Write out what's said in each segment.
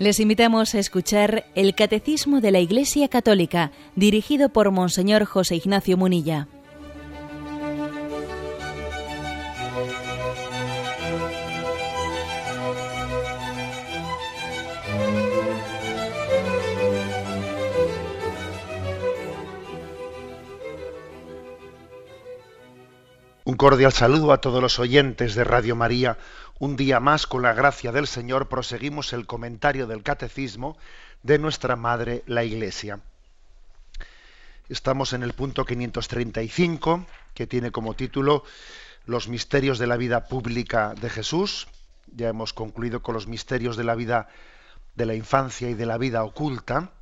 Les invitamos a escuchar el Catecismo de la Iglesia Católica, dirigido por Monseñor José Ignacio Munilla. Cordial saludo a todos los oyentes de Radio María un día más, con la gracia del Señor, proseguimos el comentario del Catecismo de nuestra Madre, la Iglesia. Estamos en el punto 535, que tiene como título Los misterios de la vida pública de Jesús. Ya hemos concluido con los misterios de la vida de la infancia y de la vida oculta.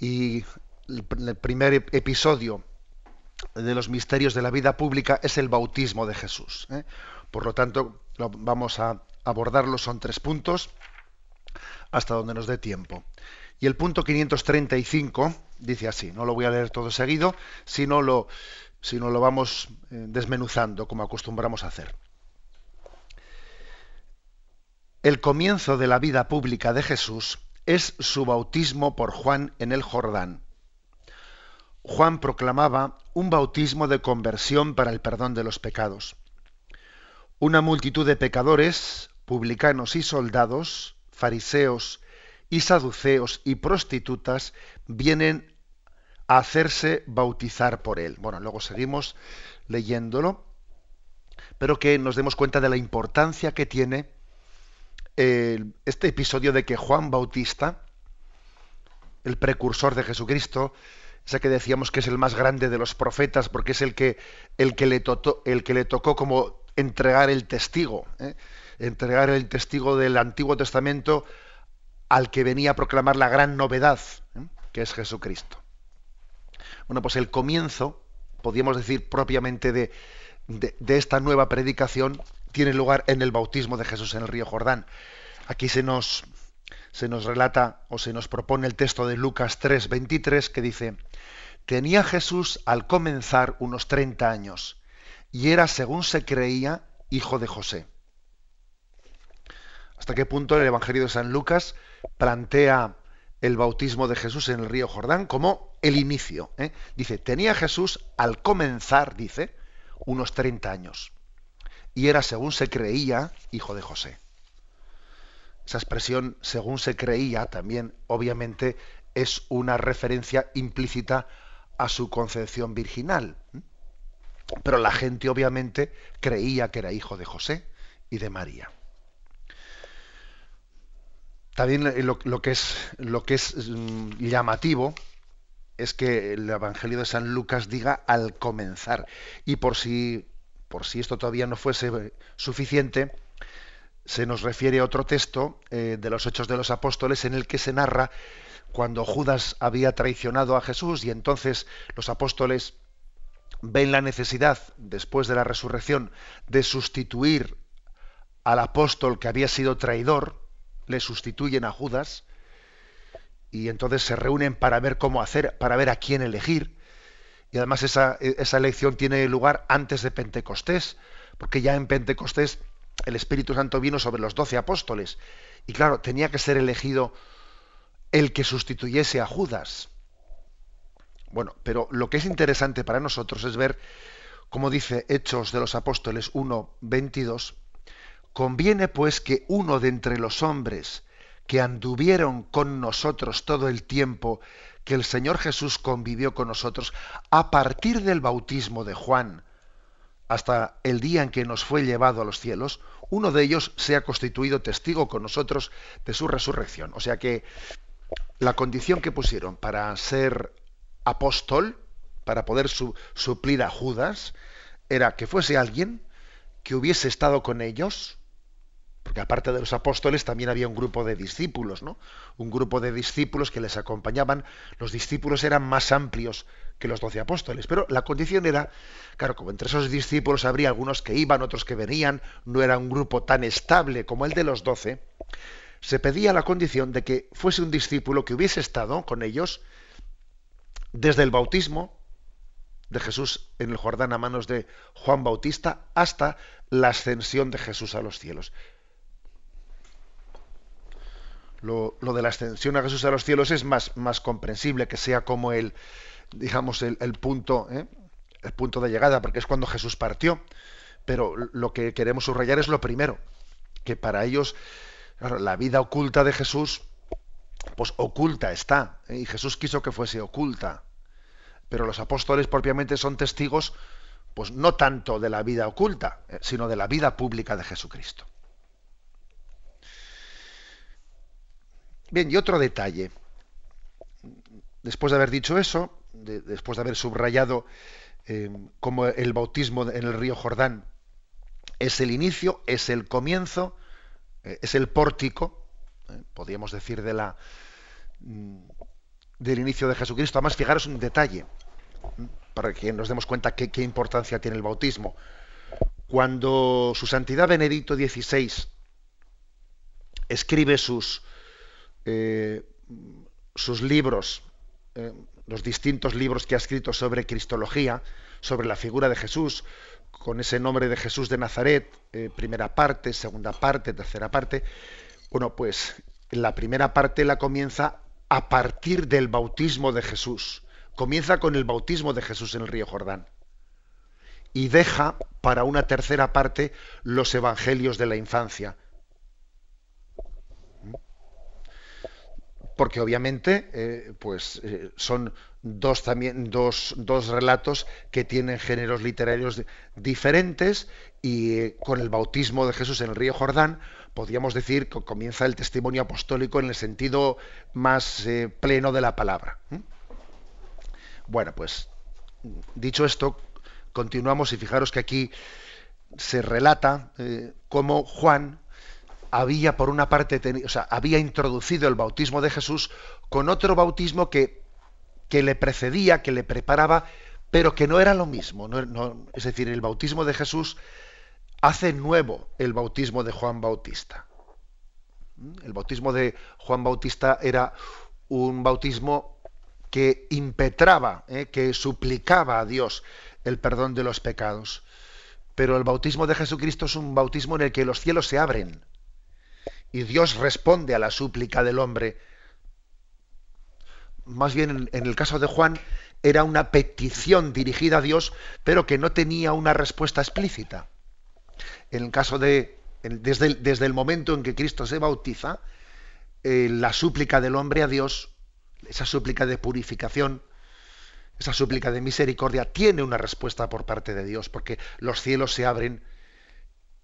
Y el primer episodio de los misterios de la vida pública es el bautismo de Jesús. ¿eh? Por lo tanto, vamos a abordarlo, son tres puntos, hasta donde nos dé tiempo. Y el punto 535 dice así, no lo voy a leer todo seguido, sino lo, sino lo vamos eh, desmenuzando, como acostumbramos a hacer. El comienzo de la vida pública de Jesús es su bautismo por Juan en el Jordán. Juan proclamaba un bautismo de conversión para el perdón de los pecados. Una multitud de pecadores, publicanos y soldados, fariseos y saduceos y prostitutas vienen a hacerse bautizar por él. Bueno, luego seguimos leyéndolo, pero que nos demos cuenta de la importancia que tiene eh, este episodio de que Juan Bautista, el precursor de Jesucristo, ese que decíamos que es el más grande de los profetas porque es el que, el que, le, el que le tocó como entregar el testigo, ¿eh? entregar el testigo del Antiguo Testamento al que venía a proclamar la gran novedad, ¿eh? que es Jesucristo. Bueno, pues el comienzo, podríamos decir propiamente de, de, esta nueva predicación, tiene lugar en el bautismo de Jesús en el río Jordán. Aquí se nos, se nos relata o se nos propone el texto de Lucas 3, 23, que dice, tenía Jesús al comenzar unos 30 años y era, según se creía, hijo de José. ¿Hasta qué punto el Evangelio de San Lucas plantea el bautismo de Jesús en el río Jordán como el inicio? Eh? Dice, tenía Jesús al comenzar, dice, unos 30 años. Y era, según se creía, hijo de José. Esa expresión, según se creía, también, obviamente, es una referencia implícita a su concepción virginal. Pero la gente obviamente creía que era hijo de José y de María. También lo, que es, lo que es mm, llamativo es que el Evangelio de San Lucas diga al comenzar. Y por si, por si esto todavía no fuese suficiente, se nos refiere otro texto eh, de los Hechos de los Apóstoles en el que se narra cuando Judas había traicionado a Jesús y entonces los apóstoles ven la necesidad, después de la resurrección, de sustituir al apóstol que había sido traidor, le sustituyen a Judas, y entonces se reúnen para ver cómo hacer, para ver a quién elegir. Y además esa, esa elección tiene lugar antes de Pentecostés, porque ya en Pentecostés el Espíritu Santo vino sobre los doce apóstoles. Y claro, tenía que ser elegido el que sustituyese a Judas. Bueno, pero lo que es interesante para nosotros es ver, como dice Hechos de los Apóstoles 1, 22, conviene pues que uno de entre los hombres que anduvieron con nosotros todo el tiempo que el Señor Jesús convivió con nosotros, a partir del bautismo de Juan hasta el día en que nos fue llevado a los cielos, uno de ellos sea constituido testigo con nosotros de su resurrección. O sea que la condición que pusieron para ser apóstol, para poder suplir a Judas, era que fuese alguien que hubiese estado con ellos, porque aparte de los apóstoles también había un grupo de discípulos, ¿no? Un grupo de discípulos que les acompañaban. Los discípulos eran más amplios que los doce apóstoles, pero la condición era, claro, como entre esos discípulos habría algunos que iban, otros que venían, no era un grupo tan estable como el de los doce, se pedía la condición de que fuese un discípulo que hubiese estado con ellos desde el bautismo de Jesús en el Jordán a manos de Juan Bautista hasta la ascensión de Jesús a los cielos. Lo, de la ascensión a Jesús a los cielos es más, comprensible, que sea como el, digamos, el, punto, ¿eh? el punto de llegada, porque es cuando Jesús partió. Pero lo que queremos subrayar es lo primero, que para ellos la vida oculta de Jesús, pues oculta está, ¿eh? y Jesús quiso que fuese oculta. Pero los apóstoles propiamente son testigos, pues no tanto de la vida oculta, ¿eh? sino de la vida pública de Jesucristo. Bien, y otro detalle. Después de haber dicho eso, después de haber subrayado eh, cómo el bautismo en el río Jordán es el inicio, es el comienzo, eh, es el pórtico, eh, podríamos decir, de la, mm, del inicio de Jesucristo. Además, fijaros un detalle, para que nos demos cuenta qué, qué importancia tiene el bautismo. Cuando su santidad Benedicto XVI escribe sus, eh, sus libros, eh, los distintos libros que ha escrito sobre Cristología, sobre la figura de Jesús, con ese nombre de Jesús de Nazaret, eh, primera parte, segunda parte, tercera parte. Bueno, pues la primera parte la comienza a partir del bautismo de Jesús. Comienza con el bautismo de Jesús en el río Jordán. Y deja para una tercera parte los evangelios de la infancia porque obviamente eh, pues, eh, son dos, también, dos, dos, relatos que tienen géneros literarios diferentes y eh, con el bautismo de Jesús en el río Jordán podríamos decir que comienza el testimonio apostólico en el sentido más pleno de la palabra. Bueno, pues dicho esto, continuamos y fijaros que aquí se relata cómo Juan, había por una parte, o sea, había introducido el bautismo de Jesús con otro bautismo que, que le precedía, que le preparaba, pero que no era lo mismo. es decir, el bautismo de Jesús hace nuevo el bautismo de Juan Bautista. El bautismo de Juan Bautista era un bautismo que impetraba, ¿eh? que suplicaba a Dios el perdón de los pecados. Pero el bautismo de Jesucristo es un bautismo en el que los cielos se abren y Dios responde a la súplica del hombre. Más bien en, el caso de Juan era una petición dirigida a Dios, pero que no tenía una respuesta explícita. En el caso de, desde el, momento en que Cristo se bautiza, eh, la súplica del hombre a Dios, esa súplica de purificación, esa súplica de misericordia, tiene una respuesta por parte de Dios, porque los cielos se abren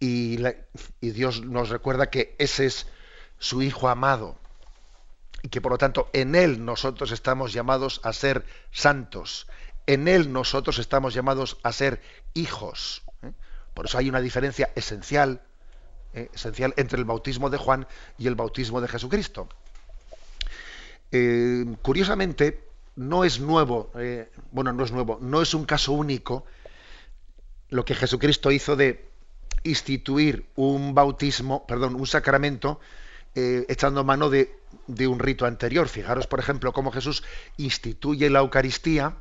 y, Dios nos recuerda que ese es su Hijo amado y que por lo tanto en Él nosotros estamos llamados a ser santos, en Él nosotros estamos llamados a ser hijos. ¿eh? Por eso hay una diferencia esencial, ¿eh? esencial entre el bautismo de Juan y el bautismo de Jesucristo. Eh, curiosamente, no es nuevo, bueno, no es nuevo, no es un caso único lo que Jesucristo hizo de instituir un bautismo, perdón, un sacramento, eh, echando mano de, un rito anterior. Fijaros, por ejemplo, cómo Jesús instituye la Eucaristía,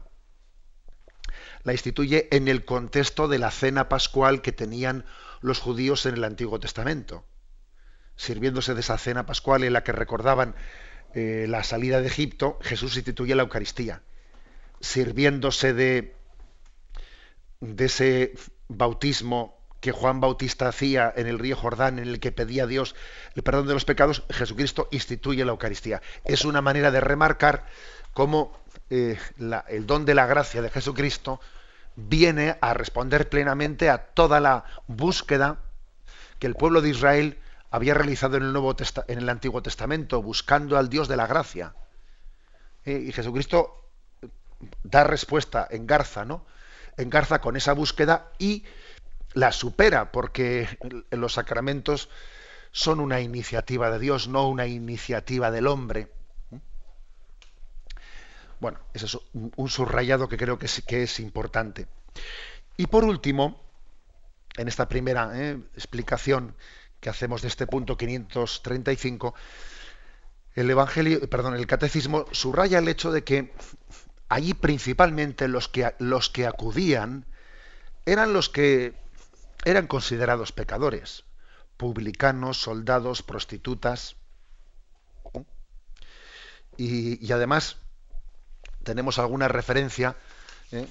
la instituye en el contexto de la cena pascual que tenían los judíos en el Antiguo Testamento. Sirviéndose de esa cena pascual en la que recordaban eh, la salida de Egipto, Jesús instituye la Eucaristía. Sirviéndose de ese bautismo que Juan Bautista hacía en el río Jordán, en el que pedía a Dios el perdón de los pecados, Jesucristo instituye la Eucaristía. Es una manera de remarcar cómo eh, el don de la gracia de Jesucristo viene a responder plenamente a toda la búsqueda que el pueblo de Israel había realizado en el, en Antiguo Testamento, buscando al Dios de la gracia. Eh, y Jesucristo da respuesta, engarza, ¿no? Engarza con esa búsqueda y la supera porque los sacramentos son una iniciativa de Dios, no una iniciativa del hombre. Bueno, ese es un subrayado que creo que es, que es importante. Y por último, en esta primera eh, explicación que hacemos de este punto 535, el Evangelio, perdón, el Catecismo subraya el hecho de que allí principalmente los que, los que acudían eran los que eran considerados pecadores, publicanos, soldados, prostitutas. y, además tenemos alguna referencia, ¿eh?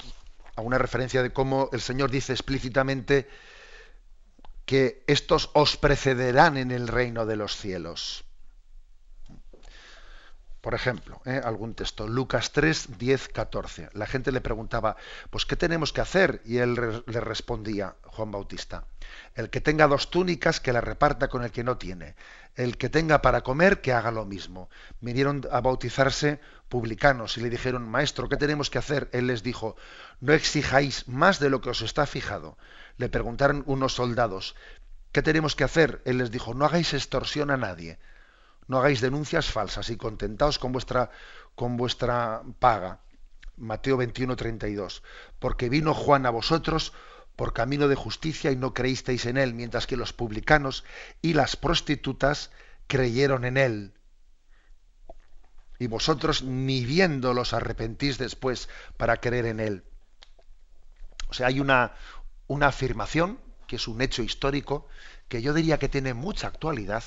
alguna referencia de cómo el Señor dice explícitamente que estos os precederán en el reino de los cielos. Por ejemplo, ¿eh? algún texto, Lucas 3, 10, 14. La gente le preguntaba, pues, ¿qué tenemos que hacer? Y él le respondía, Juan Bautista, el que tenga dos túnicas, que la reparta con el que no tiene. El que tenga para comer, que haga lo mismo. Vinieron a bautizarse publicanos y le dijeron, Maestro, ¿qué tenemos que hacer? Él les dijo, no exijáis más de lo que os está fijado. Le preguntaron unos soldados, ¿qué tenemos que hacer? Él les dijo, no hagáis extorsión a nadie no hagáis denuncias falsas y contentaos con vuestra, con vuestra paga. Mateo 21, 32. Porque vino Juan a vosotros por camino de justicia y no creísteis en él, mientras que los publicanos y las prostitutas creyeron en él. Y vosotros ni viendo los arrepentís después para creer en él. O sea, hay una, una afirmación, que es un hecho histórico, que yo diría que tiene mucha actualidad,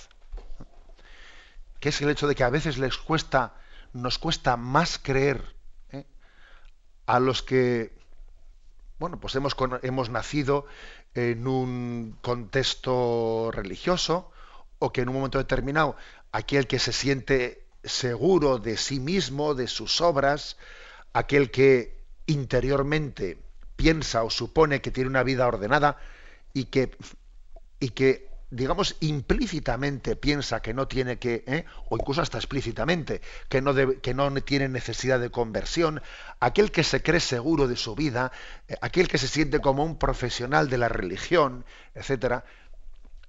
que es el hecho de que a veces les cuesta, nos cuesta más creer ¿eh? a los que, bueno, pues hemos, hemos nacido en un contexto religioso o que en un momento determinado aquel que se siente seguro de sí mismo, de sus obras, aquel que interiormente piensa o supone que tiene una vida ordenada y que, y que digamos, implícitamente piensa que no tiene que, ¿eh? o incluso hasta explícitamente, que no, que no tiene necesidad de conversión, aquel que se cree seguro de su vida, eh, aquel que se siente como un profesional de la religión, etcétera,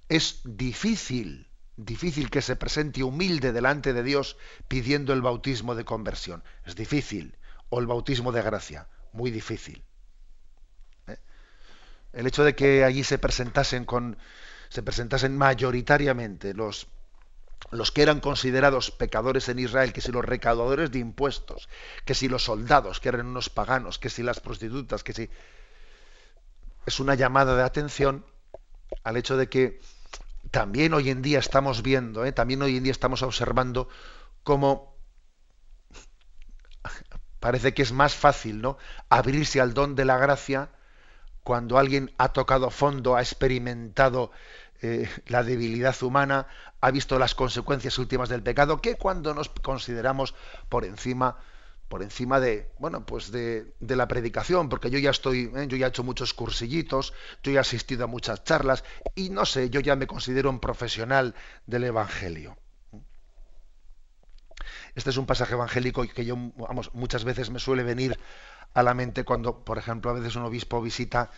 es difícil, difícil que se presente humilde delante de Dios pidiendo el bautismo de conversión. Es difícil. O el bautismo de gracia. Muy difícil. ¿eh? El hecho de que allí se presentasen con se presentasen mayoritariamente los, los que eran considerados pecadores en Israel, que si los recaudadores de impuestos, que si los soldados, que eran unos paganos, que si las prostitutas, que si... Es una llamada de atención al hecho de que también hoy en día estamos viendo, ¿eh? también hoy en día estamos observando cómo parece que es más fácil ¿no? abrirse al don de la gracia cuando alguien ha tocado fondo, ha experimentado eh, la debilidad humana, ha visto las consecuencias últimas del pecado, que cuando nos consideramos por encima por encima de bueno pues de, la predicación porque yo ya estoy eh, yo ya he hecho muchos cursillitos yo he asistido a muchas charlas y no sé yo ya me considero un profesional del evangelio. Este es un pasaje evangélico que yo vamos muchas veces me suele venir a la mente cuando, por ejemplo, a veces un obispo visita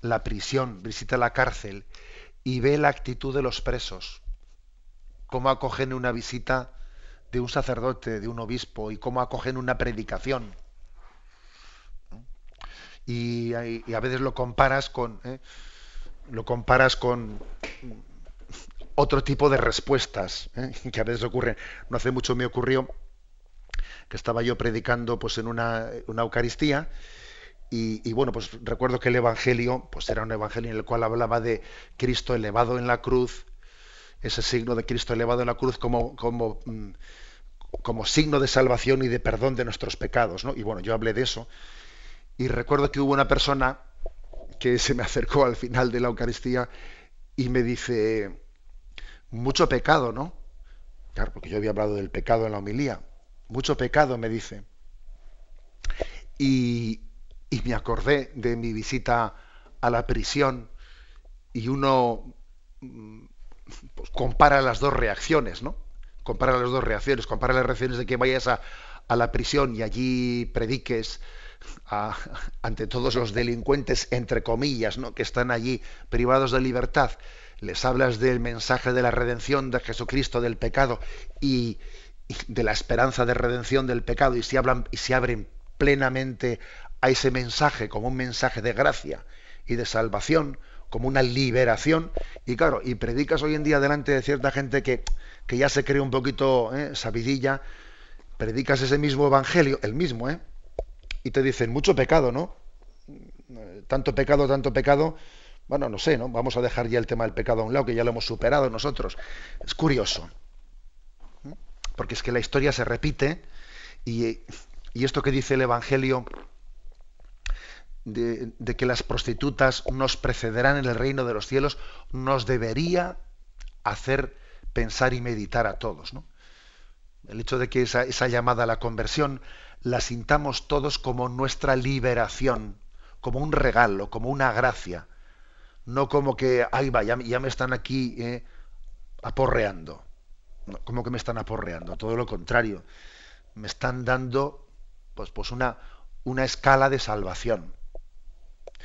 la prisión, visita la cárcel y ve la actitud de los presos, cómo acogen una visita de un sacerdote, de un obispo, y cómo acogen una predicación. Y, a veces lo comparas con ¿eh? lo comparas con otro tipo de respuestas ¿eh? que a veces ocurren. No hace mucho me ocurrió que estaba yo predicando pues en una, Eucaristía y, bueno, pues recuerdo que el Evangelio pues era un Evangelio en el cual hablaba de Cristo elevado en la cruz, ese signo de Cristo elevado en la cruz como, como, mm, como signo de salvación y de perdón de nuestros pecados. ¿no? Y bueno, yo hablé de eso y recuerdo que hubo una persona que se me acercó al final de la Eucaristía y me dice, mucho pecado, ¿no? Claro, porque yo había hablado del pecado en la homilía mucho pecado, me dice. Y, me acordé de mi visita a la prisión y uno pues, compara las dos reacciones, ¿no? Compara las dos reacciones, compara las reacciones de que vayas a, la prisión y allí prediques ante todos los delincuentes, entre comillas, ¿no? que están allí privados de libertad, les hablas del mensaje de la redención de Jesucristo, del pecado, y, de la esperanza de redención del pecado y se, hablan, y se abren plenamente a ese mensaje como un mensaje de gracia y de salvación, como una liberación. Y claro, y predicas hoy en día delante de cierta gente que, que ya se cree un poquito ¿eh? sabidilla, predicas ese mismo evangelio, el mismo, ¿eh? Y te dicen, mucho pecado, ¿no? Tanto pecado, tanto pecado. Bueno, no sé, ¿no? Vamos a dejar ya el tema del pecado a un lado, que ya lo hemos superado nosotros. Es curioso porque es que la historia se repite Y, esto que dice el Evangelio de, que las prostitutas nos precederán en el reino de los cielos, nos debería hacer pensar y meditar a todos. El hecho de que esa, llamada a la conversión la sintamos todos como nuestra liberación, como un regalo, como una gracia, no como que, ay, va, ya, me están aquí eh, aporreando, como que me están aporreando, todo lo contrario, me están dando pues, pues una, una escala de salvación.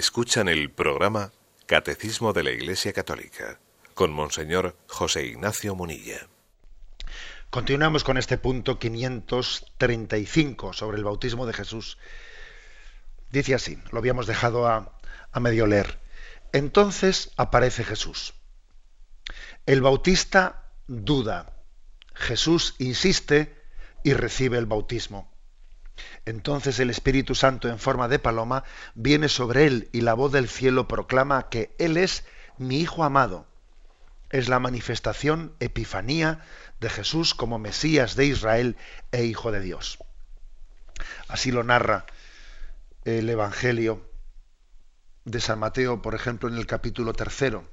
Escuchan el programa Catecismo de la Iglesia Católica con Monseñor José Ignacio Munilla. Continuamos con este punto 535 sobre el bautismo de Jesús. Dice así, lo habíamos dejado a, a medio leer. Entonces aparece Jesús. El bautista duda. Jesús insiste y recibe el bautismo. Entonces el Espíritu Santo en forma de paloma viene sobre él y la voz del cielo proclama que Él es mi Hijo amado. Es la manifestación, epifanía de Jesús como Mesías de Israel e Hijo de Dios. Así lo narra el Evangelio de San Mateo, por ejemplo, en el capítulo tercero.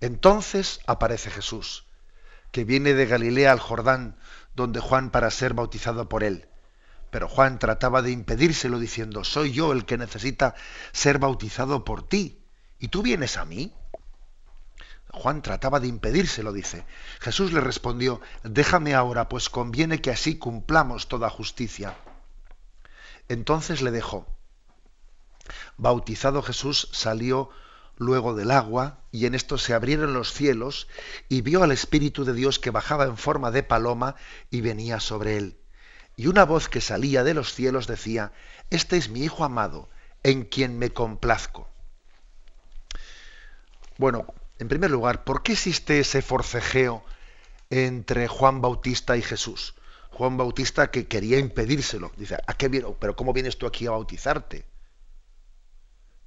Entonces aparece Jesús, que viene de Galilea al Jordán, donde Juan para ser bautizado por él. Pero Juan trataba de impedírselo diciendo, soy yo el que necesita ser bautizado por ti, y tú vienes a mí. Juan trataba de impedírselo, dice. Jesús le respondió, déjame ahora, pues conviene que así cumplamos toda justicia. Entonces le dejó. Bautizado Jesús salió luego del agua, y en esto se abrieron los cielos, y vio al Espíritu de Dios que bajaba en forma de paloma y venía sobre él y una voz que salía de los cielos decía, Este es mi Hijo amado, en quien me complazco. Bueno, en primer lugar, ¿por qué existe ese forcejeo entre Juan Bautista y Jesús? Juan Bautista que quería impedírselo. Dice, ¿a qué viene? ¿Pero cómo vienes tú aquí a bautizarte?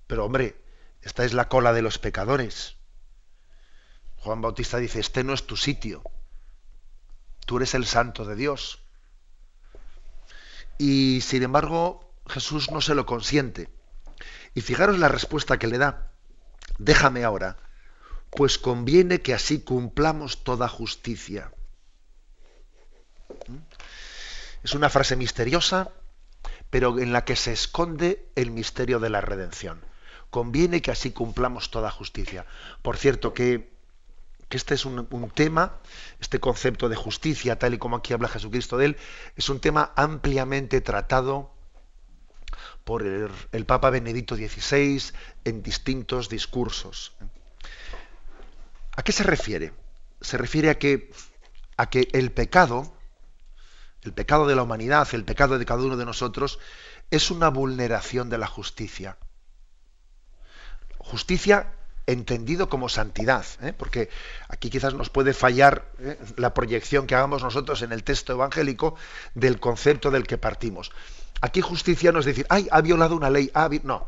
Pero hombre, esta es la cola de los pecadores. Juan Bautista dice, este no es tu sitio. Tú eres el santo de Dios. Y sin embargo, Jesús no se lo consiente. Y fijaros la respuesta que le da. Déjame ahora, pues conviene que así cumplamos toda justicia. ¿Mm? Es una frase misteriosa, pero en la que se esconde el misterio de la redención. Conviene que así cumplamos toda justicia. Por cierto, que que este es un, tema, este concepto de justicia, tal y como aquí habla Jesucristo de él, es un tema ampliamente tratado por el, Papa Benedicto XVI en distintos discursos. ¿A qué se refiere? Se refiere a que, a que el pecado, el pecado de la humanidad, el pecado de cada uno de nosotros, es una vulneración de la justicia. Justicia entendido como santidad, ¿eh? porque aquí quizás nos puede fallar ¿eh? la proyección que hagamos nosotros en el texto evangélico del concepto del que partimos. Aquí justicia no es decir, ay, ha violado una ley, no,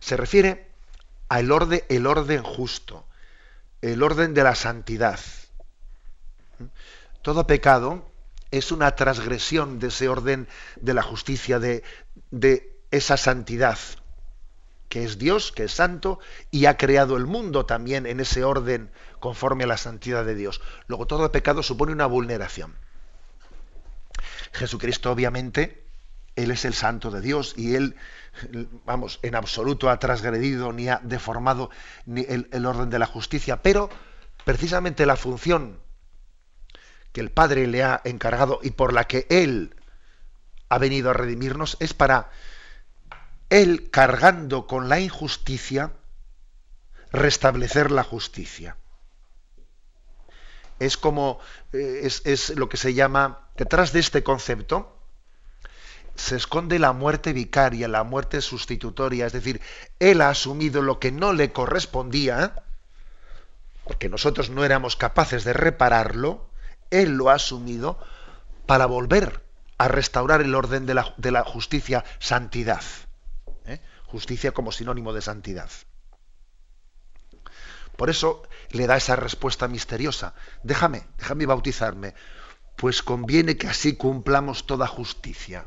se refiere al orden, el orden justo, el orden de la santidad. Todo pecado es una transgresión de ese orden de la justicia, de, de esa santidad que es Dios, que es santo, y ha creado el mundo también en ese orden conforme a la santidad de Dios. Luego todo pecado supone una vulneración. Jesucristo obviamente, Él es el santo de Dios y Él, vamos, en absoluto ha transgredido ni ha deformado ni el, el orden de la justicia, pero precisamente la función que el Padre le ha encargado y por la que Él ha venido a redimirnos es para él cargando con la injusticia, restablecer la justicia. Es como, eh, es, lo que se llama, detrás de este concepto, se esconde la muerte vicaria, la muerte sustitutoria, es decir, Él ha asumido lo que no le correspondía, porque nosotros no éramos capaces de repararlo, Él lo ha asumido para volver a restaurar el orden de la, de la justicia, santidad justicia como sinónimo de santidad. Por eso le da esa respuesta misteriosa. Déjame, déjame bautizarme, pues conviene que así cumplamos toda justicia.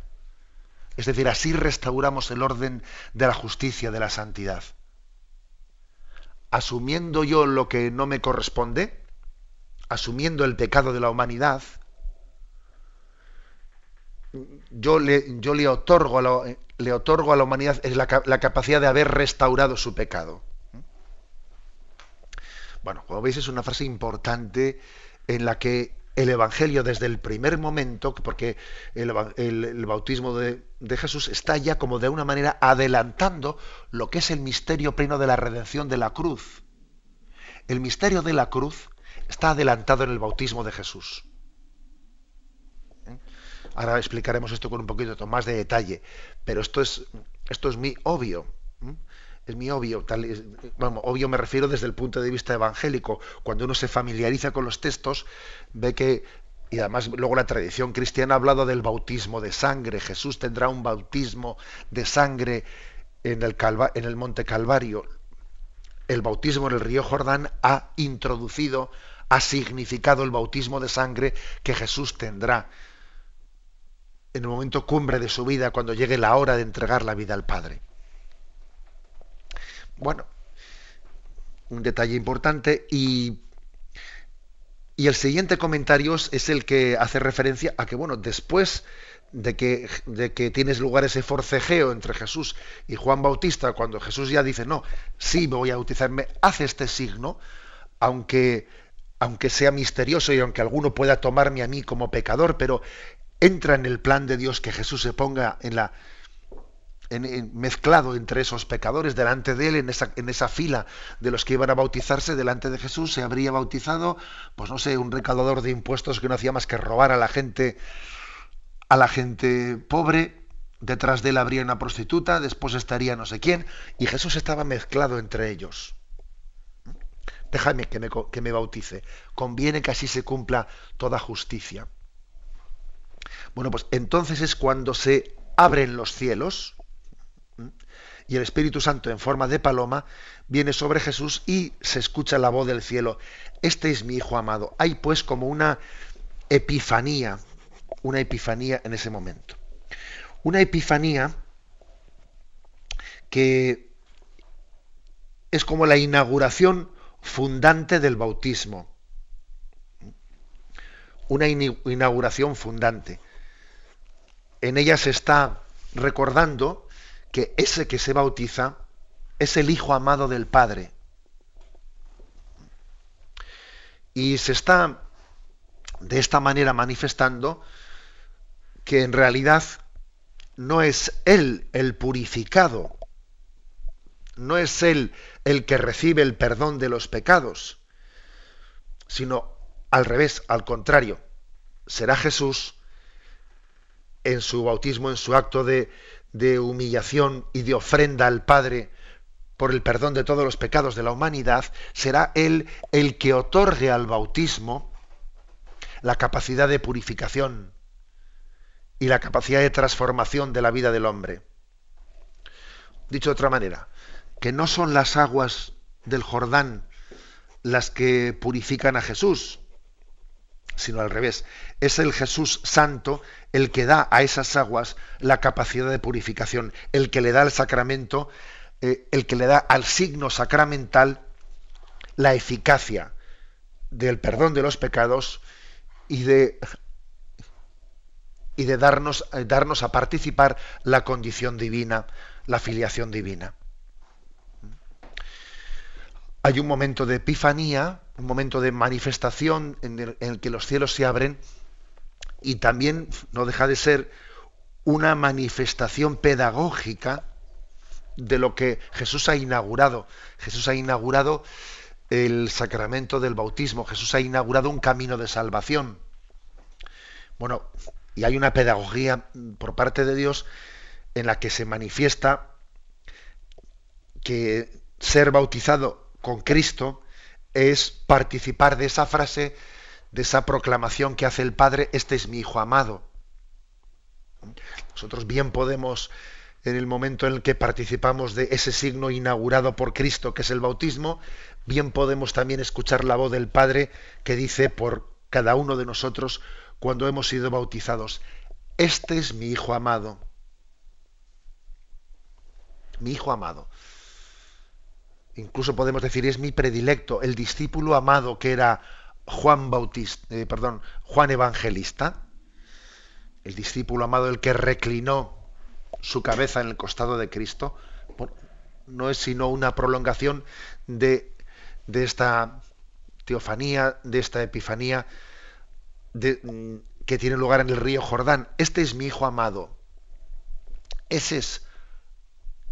Es decir, así restauramos el orden de la justicia, de la santidad. Asumiendo yo lo que no me corresponde, asumiendo el pecado de la humanidad, yo le, yo le otorgo a la, le otorgo a la humanidad es la, capacidad de haber restaurado su pecado. Bueno, como veis es una frase importante en la que el Evangelio desde el primer momento, porque el, bautismo de, de, Jesús está ya como de una manera adelantando lo que es el misterio pleno de la redención de la cruz. El misterio de la cruz está adelantado en el bautismo de Jesús. Ahora explicaremos esto con un poquito más de detalle, pero esto es, esto es muy obvio. Es muy obvio, tal, obvio me refiero desde el punto de vista evangélico. Cuando uno se familiariza con los textos, ve que, y además luego la tradición cristiana ha hablado del bautismo de sangre. Jesús tendrá un bautismo de sangre en el, en el monte Calvario. El bautismo en el río Jordán ha introducido, ha significado el bautismo de sangre que Jesús tendrá en el momento cumbre de su vida, cuando llegue la hora de entregar la vida al Padre. Bueno, un detalle importante y, y el siguiente comentario es el que hace referencia a que, bueno, después de que, de que tienes lugar ese forcejeo entre Jesús y Juan Bautista, cuando Jesús ya dice, no, sí me voy a bautizarme, hace este signo, aunque, aunque sea misterioso y aunque alguno pueda tomarme a mí como pecador, pero entra en el plan de Dios que Jesús se ponga en la en, mezclado entre esos pecadores delante de él en esa, en esa fila de los que iban a bautizarse delante de Jesús se habría bautizado pues no sé un recaudador de impuestos que no hacía más que robar a la gente a la gente pobre. Detrás de él habría una prostituta después estaría no sé quién y Jesús estaba mezclado entre ellos. Déjame que me, que me bautice. Conviene que así se cumpla toda justicia bueno, pues entonces es cuando se abren los cielos y el Espíritu Santo en forma de paloma viene sobre Jesús y se escucha la voz del cielo. Este es mi Hijo amado. Hay pues como una epifanía, una epifanía en ese momento. Una epifanía que es como la inauguración fundante del bautismo. Una inauguración fundante en ella se está recordando que ese que se bautiza es el Hijo amado del Padre. Y se está de esta manera manifestando que en realidad no es Él el purificado, no es Él el que recibe el perdón de los pecados, sino al revés, al contrario, será Jesús en su bautismo, en su acto de, humillación y de ofrenda al Padre por el perdón de todos los pecados de la humanidad, será Él el que otorgue al bautismo la capacidad de purificación y la capacidad de transformación de la vida del hombre. Dicho de otra manera, que no son las aguas del Jordán las que purifican a Jesús, sino al revés. Es el Jesús santo el que da a esas aguas la capacidad de purificación, el que le da el sacramento, eh, el que le da al signo sacramental la eficacia del perdón de los pecados y de, y de darnos, eh, darnos a participar la condición divina, la filiación divina. Hay un momento de epifanía, un momento de manifestación en el, que los cielos se abren y también no deja de ser una manifestación pedagógica de lo que Jesús ha inaugurado. Jesús ha inaugurado el sacramento del bautismo, Jesús ha inaugurado un camino de salvación. Bueno, y hay una pedagogía por parte de Dios en la que se manifiesta que ser bautizado con Cristo es participar de esa frase, de esa proclamación que hace el Padre, este es mi Hijo amado. Nosotros bien podemos, en el momento en el que participamos de ese signo inaugurado por Cristo, que es el bautismo, bien podemos también escuchar la voz del Padre que dice por cada uno de nosotros cuando hemos sido bautizados, este es mi Hijo amado. Mi Hijo amado. Incluso podemos decir, es mi predilecto, el discípulo amado que era Juan Bautista, eh, perdón, Juan Evangelista, el discípulo amado, el que reclinó su cabeza en el costado de Cristo, no es sino una prolongación de, esta teofanía, de esta epifanía de, mm, que tiene lugar en el río Jordán. Este es mi hijo amado. Ese es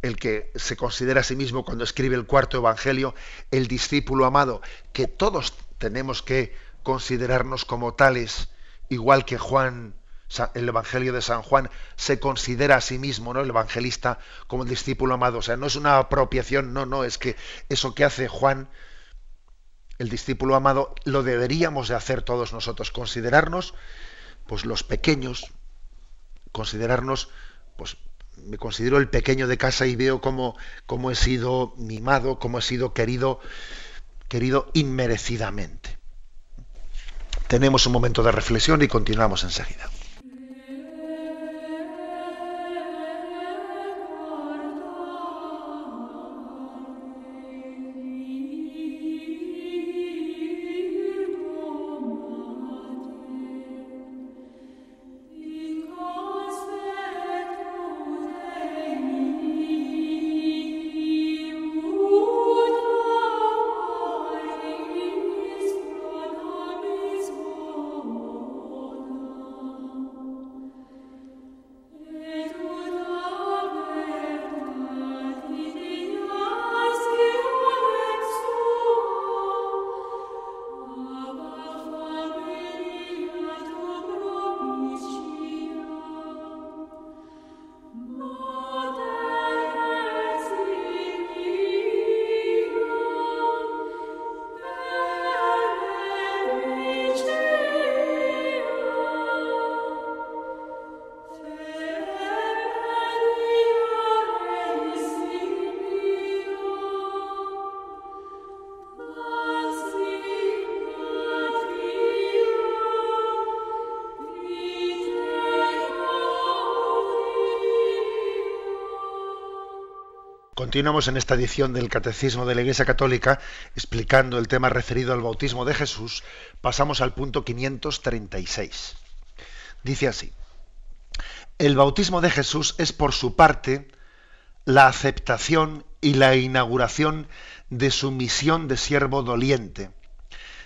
el que se considera a sí mismo cuando escribe el cuarto evangelio, el discípulo amado, que todos tenemos que considerarnos como tales, igual que Juan, el evangelio de San Juan, se considera a sí mismo, ¿no? El evangelista como el discípulo amado. O sea, no es una apropiación, no, no, es que eso que hace Juan, el discípulo amado, lo deberíamos de hacer todos nosotros, considerarnos, pues los pequeños, considerarnos, pues me considero el pequeño de casa y veo cómo, cómo he sido mimado, cómo he sido querido, querido inmerecidamente. Tenemos un momento de reflexión y continuamos enseguida. Continuamos en esta edición del Catecismo de la Iglesia Católica explicando el tema referido al bautismo de Jesús. Pasamos al punto 536. Dice así, el bautismo de Jesús es por su parte la aceptación y la inauguración de su misión de siervo doliente.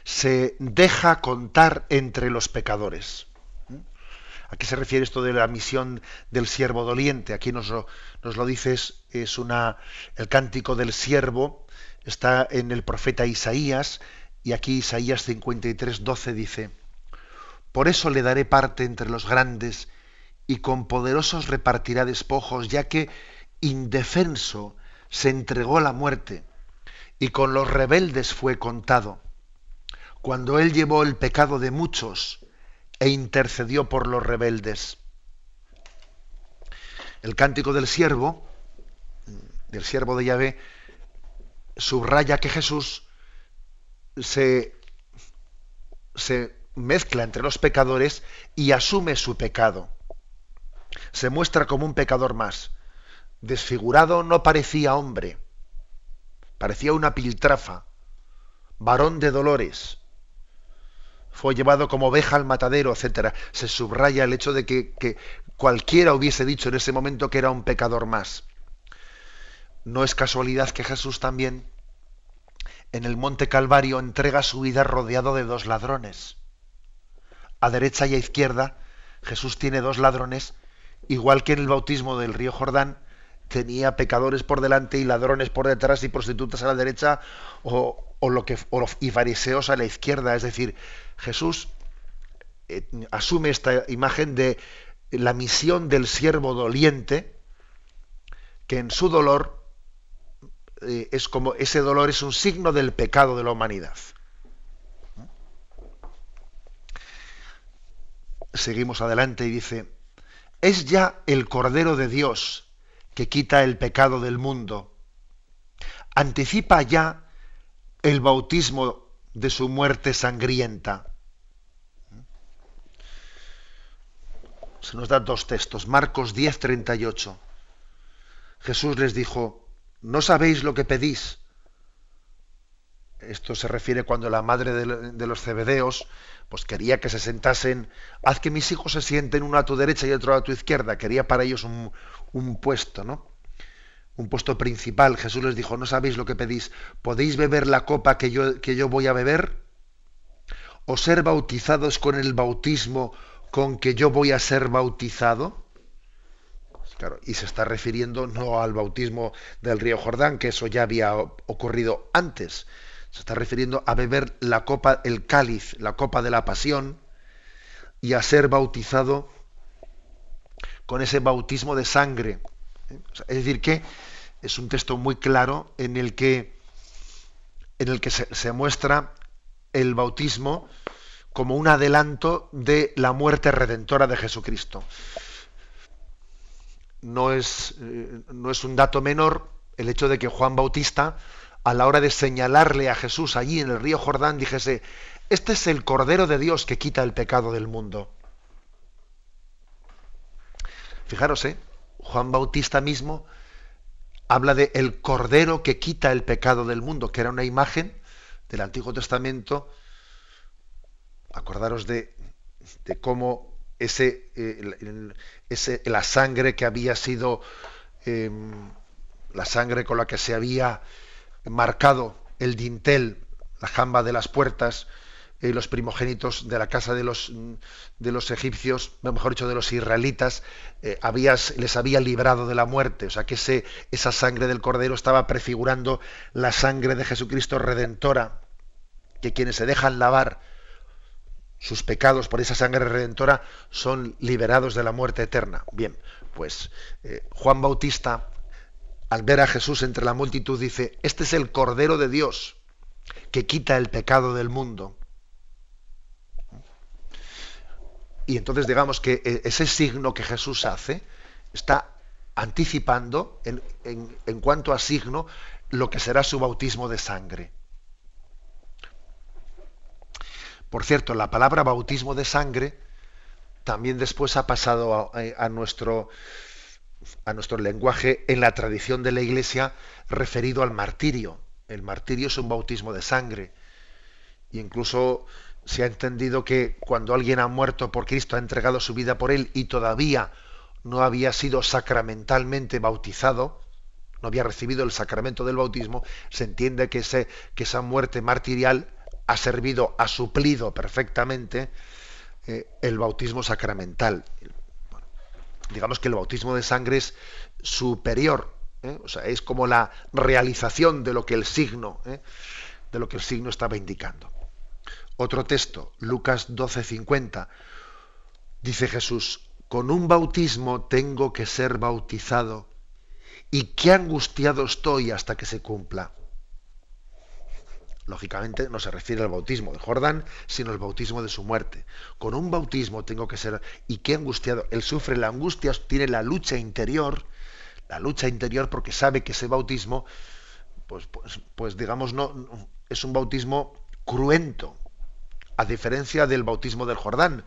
Se deja contar entre los pecadores. ¿A qué se refiere esto de la misión del siervo doliente? Aquí nos lo, nos lo dice, es una, el cántico del siervo, está en el profeta Isaías, y aquí Isaías 53, 12 dice, Por eso le daré parte entre los grandes, y con poderosos repartirá despojos, ya que indefenso se entregó la muerte y con los rebeldes fue contado. Cuando él llevó el pecado de muchos e intercedió por los rebeldes. El cántico del siervo, del siervo de Yahvé, subraya que Jesús se, se mezcla entre los pecadores y asume su pecado. Se muestra como un pecador más. Desfigurado no parecía hombre, parecía una piltrafa, varón de dolores. Fue llevado como oveja al matadero, etc. Se subraya el hecho de que, que cualquiera hubiese dicho en ese momento que era un pecador más. No es casualidad que Jesús también en el monte Calvario entrega su vida rodeado de dos ladrones. A derecha y a izquierda Jesús tiene dos ladrones, igual que en el bautismo del río Jordán tenía pecadores por delante y ladrones por detrás y prostitutas a la derecha o, lo que, y fariseos a la izquierda. Es decir, Jesús eh, asume esta imagen de la misión del siervo doliente que en su dolor eh, es como ese dolor es un signo del pecado de la humanidad. Seguimos adelante y dice, es ya el Cordero de Dios que quita el pecado del mundo. Anticipa ya el bautismo de su muerte sangrienta. Se nos dan dos textos, Marcos 10, 38. Jesús les dijo, no sabéis lo que pedís. Esto se refiere cuando la madre de, los cebedeos pues quería que se sentasen, haz que mis hijos se sienten uno a tu derecha y otro a tu izquierda, quería para ellos un, un puesto, ¿no? Un puesto principal. Jesús les dijo, no sabéis lo que pedís, ¿podéis beber la copa que yo, que yo voy a beber? ¿O ser bautizados con el bautismo con que yo voy a ser bautizado? y se está refiriendo no al bautismo del río Jordán, que eso ya había ocurrido antes. Se está refiriendo a beber la copa, el cáliz, la copa de la pasión, y a ser bautizado con ese bautismo de sangre. es decir, que es un texto muy claro en el que, en el que se muestra el bautismo como un adelanto de la muerte redentora de Jesucristo no es, eh, no es un dato menor el hecho de que Juan Bautista, a la hora de señalarle a Jesús allí en el río Jordán, dijese, este es el Cordero de Dios que quita el pecado del mundo. Fijaros, ¿eh? Juan Bautista mismo habla de el Cordero que quita el pecado del mundo, que era una imagen del Antiguo Testamento. Acordaros de, cómo ese, eh, ese, la sangre que había sido, em, la sangre con la que se había marcado el dintel, la jamba de las puertas, eh, los primogénitos de la casa de los, de los egipcios, mejor dicho, de los israelitas, eh, les había librado de la muerte. O sea que esa sangre del cordero estaba prefigurando la sangre de Jesucristo redentora, que quienes se dejan lavar sus pecados por esa sangre redentora son liberados de la muerte eterna. Bien, pues eh, Juan Bautista, al ver a Jesús entre la multitud, dice, este es el Cordero de Dios que quita el pecado del mundo. Y entonces digamos que eh, ese signo que Jesús hace está anticipando en cuanto a signo lo que será su bautismo de sangre. Por cierto, la palabra bautismo de sangre también después ha pasado a, nuestro, a nuestro lenguaje en la tradición de la Iglesia referido al martirio. El martirio es un bautismo de sangre. E incluso se ha entendido que cuando alguien ha muerto por Cristo, ha entregado su vida por él y todavía no había sido sacramentalmente bautizado, no había recibido el sacramento del bautismo, se entiende que, que esa muerte martirial ha servido, ha suplido perfectamente eh, el bautismo sacramental. digamos que el bautismo de sangre es superior, ¿eh? o sea, es como la realización de lo que el signo, ¿eh? de lo que el signo estaba indicando. Otro texto, Lucas 12:50, dice Jesús, con un bautismo tengo que ser bautizado y qué angustiado estoy hasta que se cumpla. Lógicamente no se refiere al bautismo de Jordán, sino al bautismo de su muerte. Con un bautismo tengo que ser, y qué angustiado, él sufre la angustia, tiene la lucha interior, la lucha interior porque sabe que ese bautismo, pues, pues, pues digamos, no, es un bautismo cruento, a diferencia del bautismo del Jordán,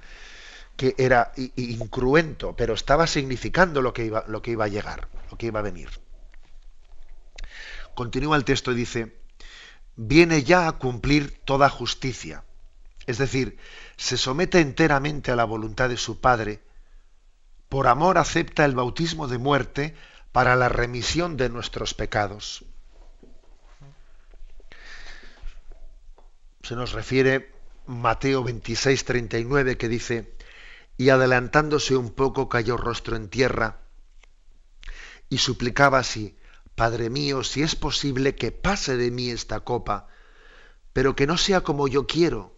que era incruento, pero estaba significando lo que iba, lo que iba a llegar, lo que iba a venir. Continúa el texto y dice, viene ya a cumplir toda justicia. Es decir, se somete enteramente a la voluntad de su Padre, por amor acepta el bautismo de muerte para la remisión de nuestros pecados. Se nos refiere Mateo 26, 39, que dice, y adelantándose un poco cayó rostro en tierra y suplicaba así, Padre mío, si es posible que pase de mí esta copa, pero que no sea como yo quiero,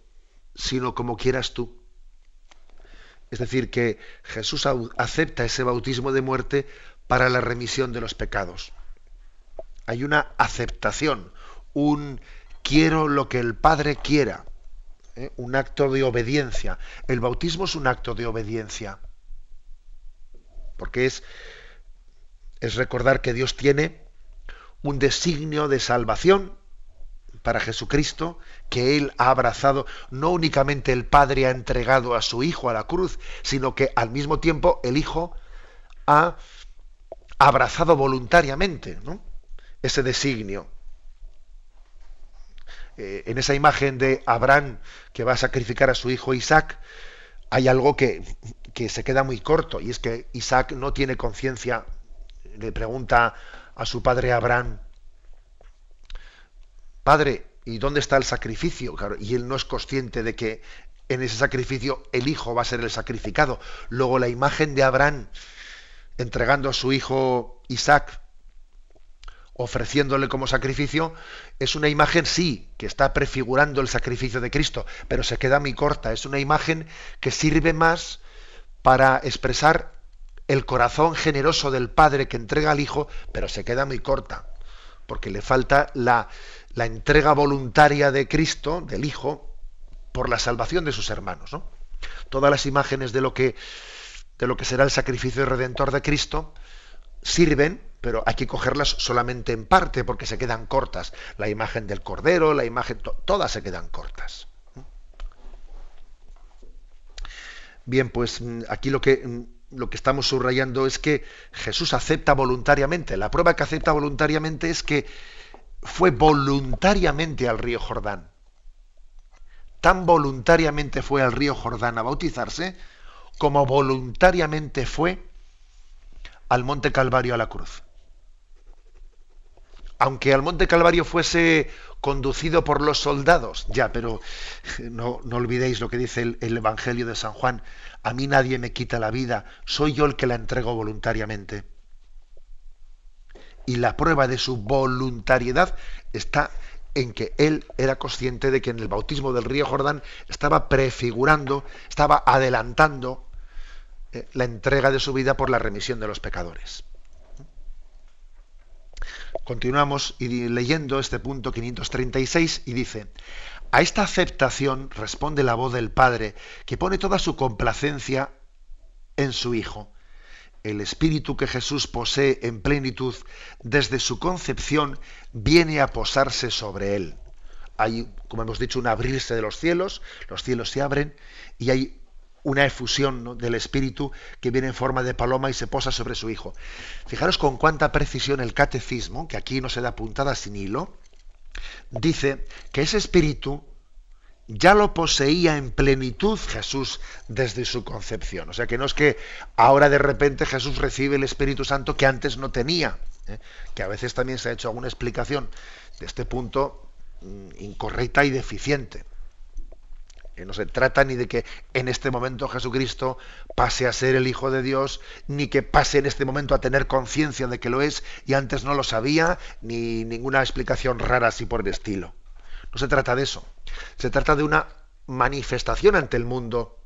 sino como quieras tú. Es decir, que Jesús acepta ese bautismo de muerte para la remisión de los pecados. Hay una aceptación, un quiero lo que el Padre quiera, ¿eh? un acto de obediencia. El bautismo es un acto de obediencia, porque es, es recordar que Dios tiene un designio de salvación para Jesucristo que Él ha abrazado, no únicamente el Padre ha entregado a su Hijo a la cruz, sino que al mismo tiempo el Hijo ha abrazado voluntariamente ese designio. Eh, en esa imagen de Abraham que va a sacrificar a su hijo Isaac, hay algo que, que se queda muy corto, y es que Isaac no tiene conciencia, le pregunta a su padre Abraham, Padre, ¿y dónde está el sacrificio? y él no es consciente de que en ese sacrificio el hijo va a ser el sacrificado. Luego la imagen de Abraham entregando a su hijo Isaac, ofreciéndole como sacrificio, es una imagen, sí, que está prefigurando el sacrificio de Cristo, pero se queda muy corta. Es una imagen que sirve más para expresar el corazón generoso del Padre que entrega al Hijo, pero se queda muy corta, porque le falta la, la entrega voluntaria de Cristo, del Hijo, por la salvación de sus hermanos. ¿no? Todas las imágenes de lo que de lo que será el sacrificio redentor de Cristo sirven, pero hay que cogerlas solamente en parte porque se quedan cortas. La imagen del Cordero, la imagen, todas se quedan cortas. Bien, pues mm, aquí lo que mm, lo que estamos subrayando es que Jesús acepta voluntariamente. La prueba que acepta voluntariamente es que fue voluntariamente al río Jordán. Tan voluntariamente fue al río Jordán a bautizarse como voluntariamente fue al Monte Calvario a la cruz. Aunque al Monte Calvario fuese conducido por los soldados, ya, pero no, no olvidéis lo que dice el, el Evangelio de San Juan, a mí nadie me quita la vida, soy yo el que la entrego voluntariamente. Y la prueba de su voluntariedad está en que él era consciente de que en el bautismo del río Jordán estaba prefigurando, estaba adelantando eh, la entrega de su vida por la remisión de los pecadores. Continuamos leyendo este punto 536 y dice, a esta aceptación responde la voz del Padre, que pone toda su complacencia en su Hijo. El espíritu que Jesús posee en plenitud desde su concepción viene a posarse sobre él. Hay, como hemos dicho, un abrirse de los cielos, los cielos se abren y hay una efusión del espíritu que viene en forma de paloma y se posa sobre su hijo. Fijaros con cuánta precisión el catecismo, que aquí no se da puntada sin hilo, dice que ese espíritu ya lo poseía en plenitud Jesús desde su concepción. O sea que no es que ahora de repente Jesús recibe el Espíritu Santo que antes no tenía, ¿eh? que a veces también se ha hecho alguna explicación de este punto mm, incorrecta y deficiente. No se trata ni de que en este momento Jesucristo pase a ser el Hijo de Dios, ni que pase en este momento a tener conciencia de que lo es y antes no lo sabía, ni ninguna explicación rara así por el estilo. No se trata de eso. Se trata de una manifestación ante el mundo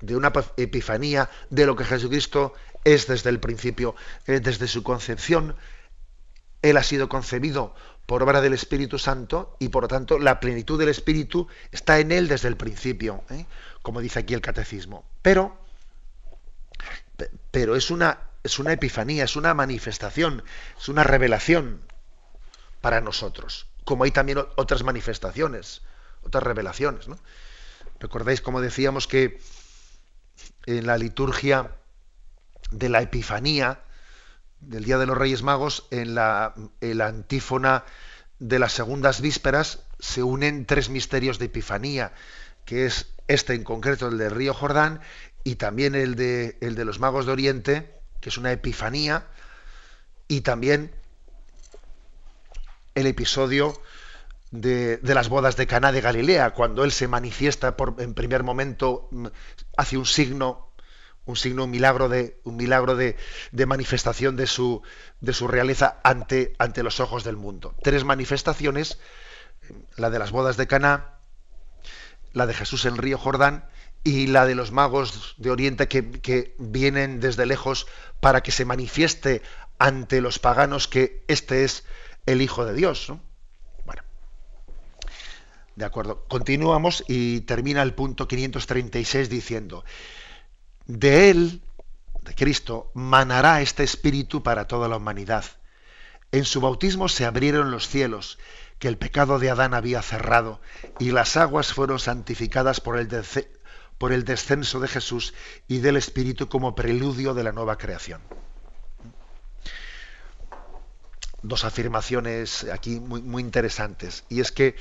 de una epifanía de lo que Jesucristo es desde el principio, eh, desde su concepción. Él ha sido concebido por obra del Espíritu Santo y por lo tanto la plenitud del Espíritu está en él desde el principio, ¿eh? como dice aquí el catecismo. Pero, pero es una, es una epifanía, es una manifestación, es una revelación para nosotros, como hay también otras manifestaciones, otras revelaciones. ¿no? Recordáis, como decíamos, que en la liturgia de la Epifanía, del Día de los Reyes Magos, en la, antífona de las segundas vísperas, se unen tres misterios de Epifanía, que es este en concreto, el del río Jordán, y también el de, el de los magos de Oriente, que es una Epifanía, y también el episodio de, las bodas de Caná de Galilea, cuando él se manifiesta en primer momento, mm, hace un signo, un signo, un milagro de, un milagro de, manifestación de su, de su realeza ante, ante los ojos del mundo. Tres manifestaciones, la de las bodas de Caná, la de Jesús en el río Jordán y la de los magos de Oriente que, que, vienen desde lejos para que se manifieste ante los paganos que este es el Hijo de Dios. ¿no? De acuerdo. Continuamos y termina el punto 536 diciendo, de Él, de Cristo, manará este Espíritu para toda la humanidad. En su bautismo se abrieron los cielos, que el pecado de Adán había cerrado, y las aguas fueron santificadas por el, por el descenso de Jesús y del Espíritu como preludio de la nueva creación. Dos afirmaciones aquí muy, muy interesantes. Y es que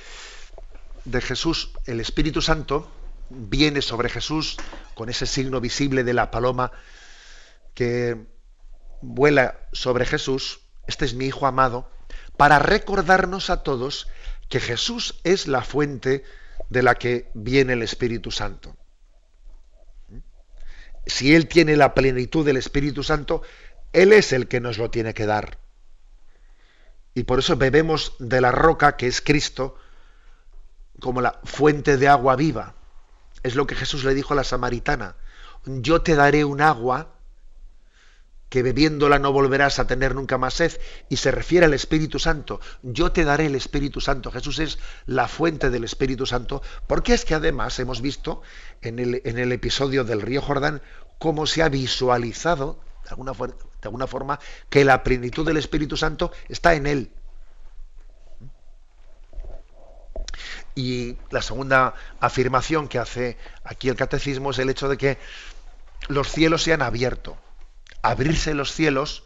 de Jesús, el Espíritu Santo viene sobre Jesús con ese signo visible de la paloma que vuela sobre Jesús, este es mi Hijo amado, para recordarnos a todos que Jesús es la fuente de la que viene el Espíritu Santo. Si Él tiene la plenitud del Espíritu Santo, Él es el que nos lo tiene que dar. Y por eso bebemos de la roca que es Cristo, como la fuente de agua viva. Es lo que Jesús le dijo a la samaritana. Yo te daré un agua que bebiéndola no volverás a tener nunca más sed. Y se refiere al Espíritu Santo. Yo te daré el Espíritu Santo. Jesús es la fuente del Espíritu Santo. Porque es que además hemos visto en el, episodio del río Jordán cómo se ha visualizado de alguna forma que la plenitud del Espíritu Santo está en él. Y la segunda afirmación que hace aquí el catecismo es el hecho de que los cielos se han abierto. Abrirse los cielos,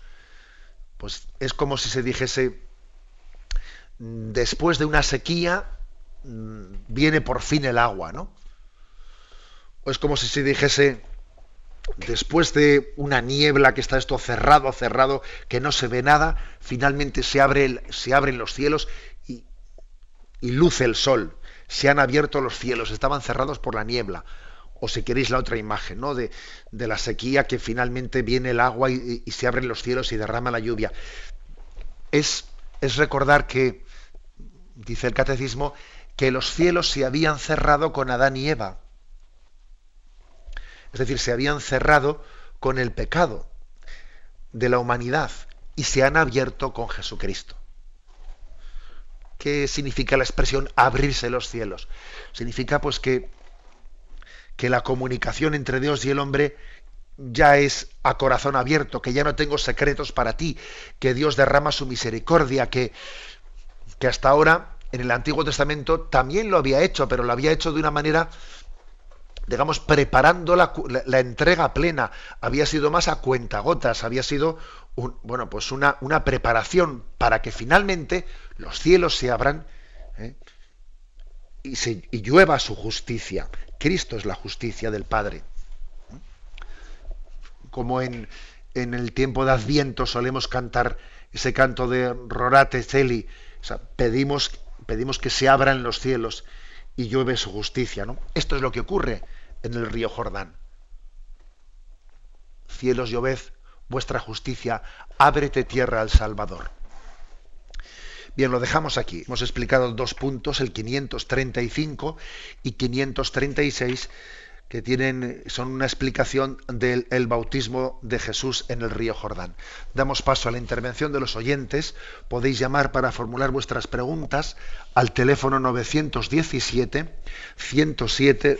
pues es como si se dijese, después de una sequía mm, viene por fin el agua, ¿no? O es como si se dijese, después de una niebla que está esto cerrado, cerrado, que no se ve nada, finalmente se, abre se abren los cielos y, y luce el sol se han abierto los cielos, estaban cerrados por la niebla. O si queréis la otra imagen, ¿no? De, la sequía que finalmente viene el agua y, se abren los cielos y derrama la lluvia. Es, es recordar que, dice el catecismo, que los cielos se habían cerrado con Adán y Eva. Es decir, se habían cerrado con el pecado de la humanidad y se han abierto con Jesucristo. ¿Qué significa la expresión abrirse los cielos? Significa pues que, que la comunicación entre Dios y el hombre ya es a corazón abierto, que ya no tengo secretos para ti, que Dios derrama su misericordia, que, que hasta ahora en el Antiguo Testamento también lo había hecho, pero lo había hecho de una manera, digamos, preparando la, entrega plena. Había sido más a cuentagotas, había sido bueno, pues una, preparación para que finalmente los cielos se abran ¿eh? y, llueva su justicia. Cristo es la justicia del Padre. Como en, el tiempo de Adviento solemos cantar ese canto de Rorate Celi, pedimos, pedimos que se abran los cielos y llueve su justicia. Esto es lo que ocurre en el río Jordán. Cielos lloved vuestra justicia, ábrete tierra al Salvador. Bien, lo dejamos aquí. Hemos explicado dos puntos, el 535 y 536, que tienen, son una explicación del el bautismo de Jesús en el río Jordán. Damos paso a la intervención de los oyentes. Podéis llamar para formular vuestras preguntas al teléfono 917 107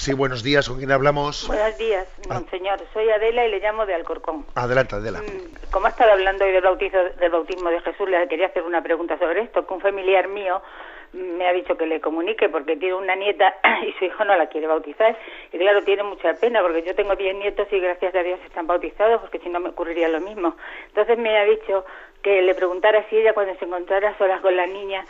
Sí, buenos días. ¿Con quién hablamos? Buenos días, monseñor. Soy Adela y le llamo de Alcorcón. Adelante, Adela. Mm, Como ha estado hablando hoy del, bautizo, del bautismo de Jesús, le quería hacer una pregunta sobre esto, que un familiar mío me ha dicho que le comunique porque tiene una nieta y su hijo no la quiere bautizar. Y claro, tiene mucha pena porque yo tengo 10 nietos y gracias a Dios están bautizados porque si no me ocurriría lo mismo. Entonces me ha dicho que le preguntara si ella cuando se encontrara sola con la niña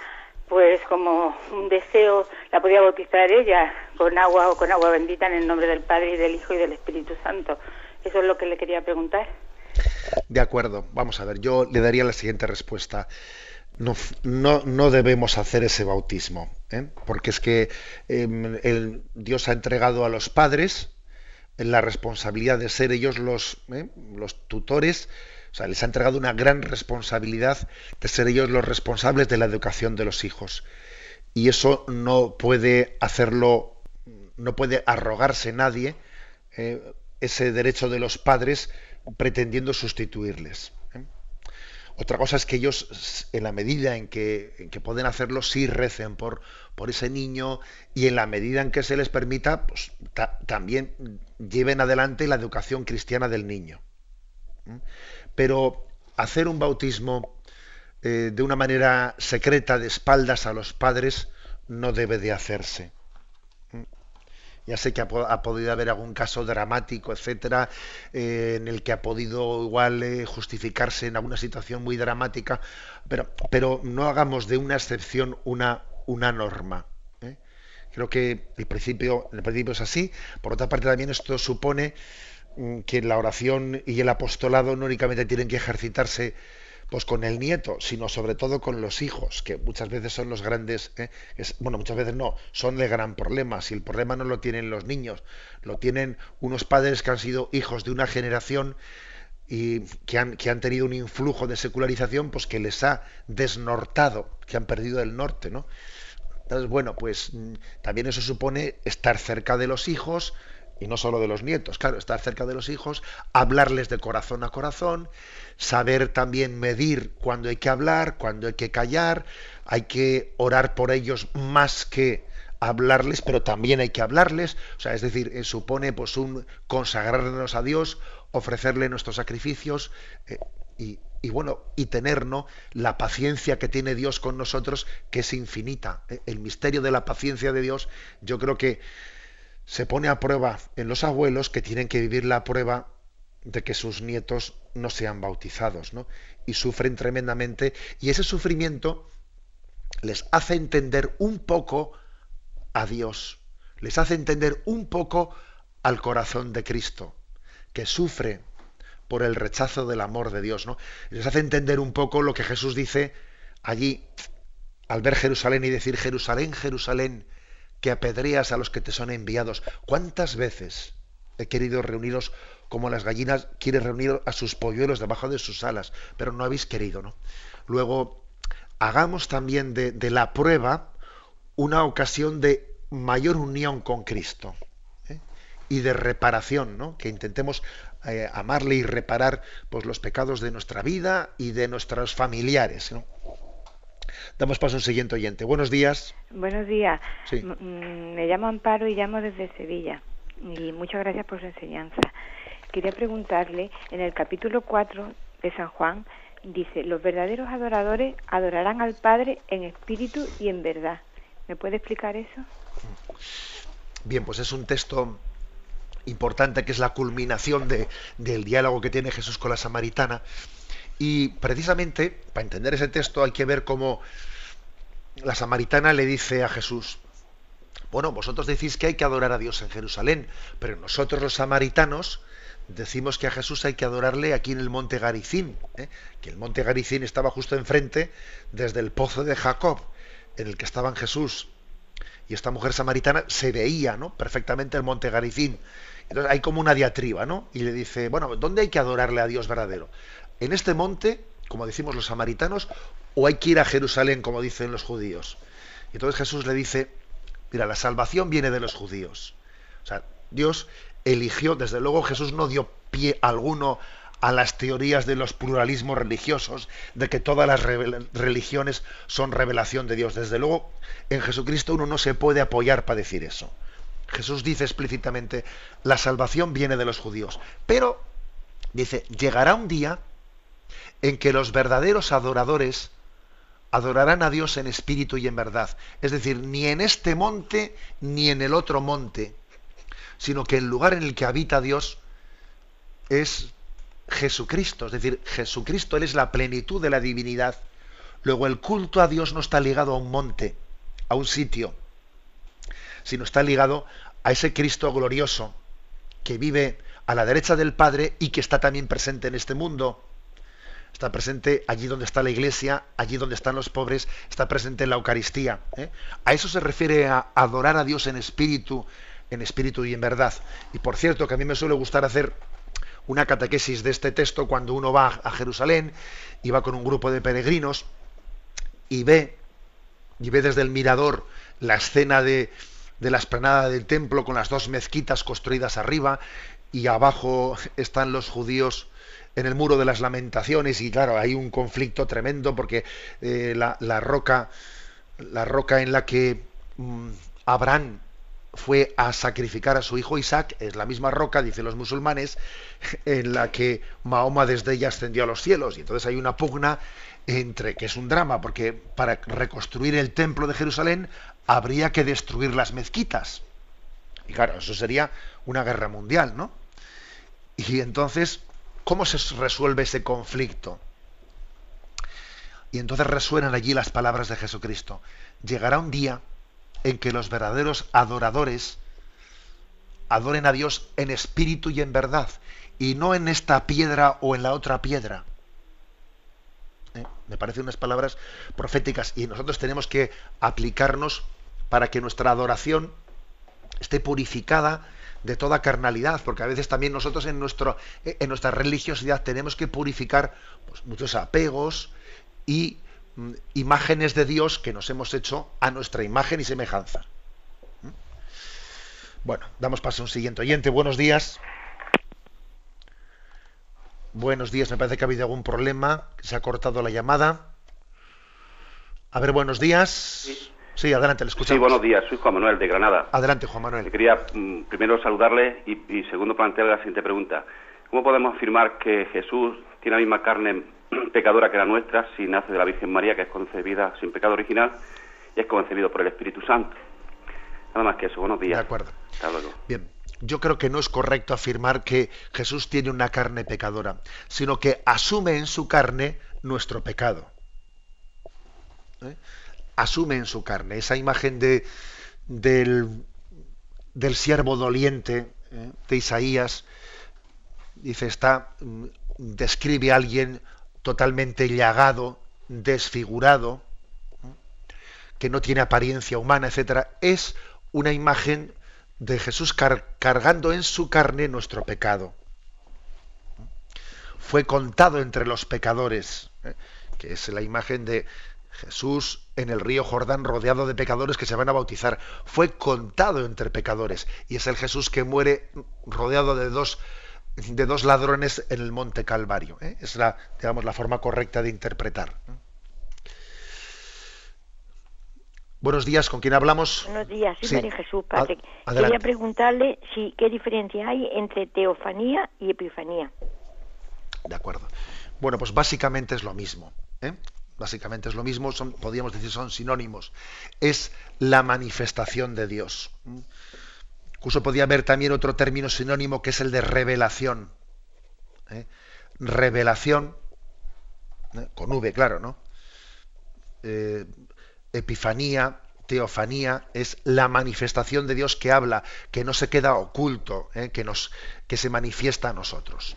pues como un deseo la podía bautizar ella con agua o con agua bendita en el nombre del Padre y del Hijo y del Espíritu Santo. Eso es lo que le quería preguntar. De acuerdo, vamos a ver, yo le daría la siguiente respuesta. No, no, no debemos hacer ese bautismo, ¿eh? porque es que eh, el, Dios ha entregado a los padres la responsabilidad de ser ellos los, ¿eh? los tutores o sea, les ha entregado una gran responsabilidad de ser ellos los responsables de la educación de los hijos. Y eso no puede hacerlo, no puede arrogarse nadie eh, ese derecho de los padres pretendiendo sustituirles. ¿eh? Otra cosa es que ellos, en la medida en que, en que pueden hacerlo, sí recen por, por, ese niño y en la medida en que se les permita, pues ta también lleven adelante la educación cristiana del niño. ¿eh? Pero hacer un bautismo eh, de una manera secreta, de espaldas a los padres, no debe de hacerse. ¿Mm? Ya sé que ha, podido haber algún caso dramático, etcétera, eh, en el que ha podido igual eh, justificarse en alguna situación muy dramática, pero, pero no hagamos de una excepción una, una norma. Creo que el principio, el principio es así. Por otra parte, también esto supone que la oración y el apostolado no únicamente tienen que ejercitarse pues con el nieto, sino sobre todo con los hijos, que muchas veces son los grandes, ¿eh? bueno, muchas veces no, son el gran problema. Si el problema no lo tienen los niños, lo tienen unos padres que han sido hijos de una generación y que han, que han tenido un influjo de secularización, pues que les ha desnortado, que han perdido el norte, ¿no? Entonces, bueno, pues mm, también eso supone estar cerca de los hijos, y no solo de los nietos, claro, estar cerca de los hijos, hablarles de corazón a corazón, saber también medir cuándo hay que hablar, cuándo hay que callar, hay que orar por ellos más que hablarles, pero también hay que hablarles, o sea, es decir, eh, supone pues un consagrarnos a Dios, ofrecerle nuestros sacrificios eh, y, y, bueno, y tener ¿no? la paciencia que tiene Dios con nosotros, que es infinita. Eh, el misterio de la paciencia de Dios, yo creo que se pone a prueba en los abuelos que tienen que vivir la prueba de que sus nietos no sean bautizados, ¿no? Y sufren tremendamente y ese sufrimiento les hace entender un poco a Dios, les hace entender un poco al corazón de Cristo, que sufre por el rechazo del amor de Dios, ¿no? Les hace entender un poco lo que Jesús dice allí al ver Jerusalén y decir Jerusalén, Jerusalén, que apedreas a los que te son enviados. ¿Cuántas veces he querido reuniros como las gallinas quieren reunir a sus polluelos debajo de sus alas, pero no habéis querido, ¿no? Luego, hagamos también de, de la prueba una ocasión de mayor unión con Cristo ¿eh? y de reparación, ¿no? que intentemos eh, amarle y reparar pues, los pecados de nuestra vida y de nuestros familiares. ¿no? Damos paso al siguiente oyente. Buenos días. Buenos días. Sí. Mm, Me llamo Amparo y llamo desde Sevilla. Y muchas gracias por su enseñanza. Quería preguntarle, en el capítulo 4 de San Juan, dice, los verdaderos adoradores adorarán al Padre en espíritu y en verdad. ¿Me puede explicar eso? Bien, pues es un texto importante que es la culminación de- del diálogo que tiene Jesús con la samaritana. Y precisamente, para entender ese texto, hay que ver cómo la samaritana le dice a Jesús, bueno, vosotros decís que hay que adorar a Dios en Jerusalén, pero nosotros los samaritanos decimos que a Jesús hay que adorarle aquí en el monte Garicín, ¿eh? que el monte Garicín estaba justo enfrente desde el pozo de Jacob, en el que estaban Jesús y esta mujer samaritana se veía ¿no? perfectamente el monte Garicín. Entonces hay como una diatriba, ¿no? Y le dice, bueno, ¿dónde hay que adorarle a Dios verdadero? ¿En este monte, como decimos los samaritanos, o hay que ir a Jerusalén, como dicen los judíos? Y entonces Jesús le dice, mira, la salvación viene de los judíos. O sea, Dios eligió, desde luego Jesús no dio pie alguno a las teorías de los pluralismos religiosos, de que todas las religiones son revelación de Dios. Desde luego, en Jesucristo uno no se puede apoyar para decir eso. Jesús dice explícitamente, la salvación viene de los judíos. Pero, dice, llegará un día en que los verdaderos adoradores adorarán a Dios en espíritu y en verdad. Es decir, ni en este monte ni en el otro monte, sino que el lugar en el que habita Dios es Jesucristo. Es decir, Jesucristo, Él es la plenitud de la divinidad. Luego el culto a Dios no está ligado a un monte, a un sitio, sino está ligado a ese Cristo glorioso que vive a la derecha del Padre y que está también presente en este mundo. Está presente allí donde está la iglesia, allí donde están los pobres, está presente en la Eucaristía. ¿eh? A eso se refiere a adorar a Dios en espíritu, en espíritu y en verdad. Y por cierto, que a mí me suele gustar hacer una catequesis de este texto cuando uno va a Jerusalén y va con un grupo de peregrinos y ve, y ve desde el mirador la escena de, de la esplanada del templo con las dos mezquitas construidas arriba y abajo están los judíos en el muro de las lamentaciones y claro hay un conflicto tremendo porque eh, la, roca la roca en la que mm, Abraham fue a sacrificar a su hijo Isaac es la misma roca dicen los musulmanes en la que Mahoma desde ella ascendió a los cielos. Y entonces hay una pugna entre que es un drama porque para reconstruir el templo de Jerusalén habría que destruir las mezquitas. Y claro eso sería una guerra mundial no y entonces ¿Cómo se resuelve ese conflicto? Y entonces resuenan allí las palabras de Jesucristo. Llegará un día en que los verdaderos adoradores adoren a Dios en espíritu y en verdad, y no en esta piedra o en la otra piedra. ¿Eh? Me parecen unas palabras proféticas y nosotros tenemos que aplicarnos para que nuestra adoración esté purificada de toda carnalidad, porque a veces también nosotros en, nuestro, en nuestra religiosidad tenemos que purificar pues, muchos apegos y mm, imágenes de Dios que nos hemos hecho a nuestra imagen y semejanza. ¿Mm? Bueno, damos paso a un siguiente oyente. Buenos días. Buenos días, me parece que ha habido algún problema, se ha cortado la llamada. A ver, buenos días. Sí, sí adelante, le escuchamos. Sí, buenos días, soy Juan Manuel de Granada. Adelante, Juan Manuel. Quería mm, primero saludarle y, y segundo plantearle la siguiente pregunta. ¿Cómo podemos afirmar que Jesús tiene la misma carne pecadora que la nuestra si nace de la Virgen María, que es concebida sin pecado original y es concebido por el Espíritu Santo? Nada más que eso, buenos días. De acuerdo. Hasta luego. Bien, yo creo que no es correcto afirmar que Jesús tiene una carne pecadora, sino que asume en su carne nuestro pecado. ¿Eh? Asume en su carne esa imagen de, del, del siervo doliente ¿eh? de Isaías. Dice, está, mm, describe a alguien totalmente llagado, desfigurado, ¿eh? que no tiene apariencia humana, etcétera. Es una imagen de Jesús car cargando en su carne nuestro pecado. Fue contado entre los pecadores, ¿eh? que es la imagen de Jesús en el río Jordán rodeado de pecadores que se van a bautizar. Fue contado entre pecadores. Y es el Jesús que muere rodeado de dos, de dos ladrones en el monte Calvario. ¿eh? Es la, digamos, la forma correcta de interpretar. Buenos días, ¿con quién hablamos? Buenos días, soy María Jesús, padre. Quería preguntarle si qué diferencia hay entre teofanía y epifanía. De acuerdo. Bueno, pues básicamente es lo mismo. ¿eh? Básicamente es lo mismo, podríamos decir son sinónimos. Es la manifestación de Dios. Incluso podría haber también otro término sinónimo que es el de revelación. ¿eh? Revelación, ¿eh? con V, claro, ¿no? epifanía, teofanía, es la manifestación de Dios que habla, que no se queda oculto, ¿eh? que, nos, que se manifiesta a nosotros.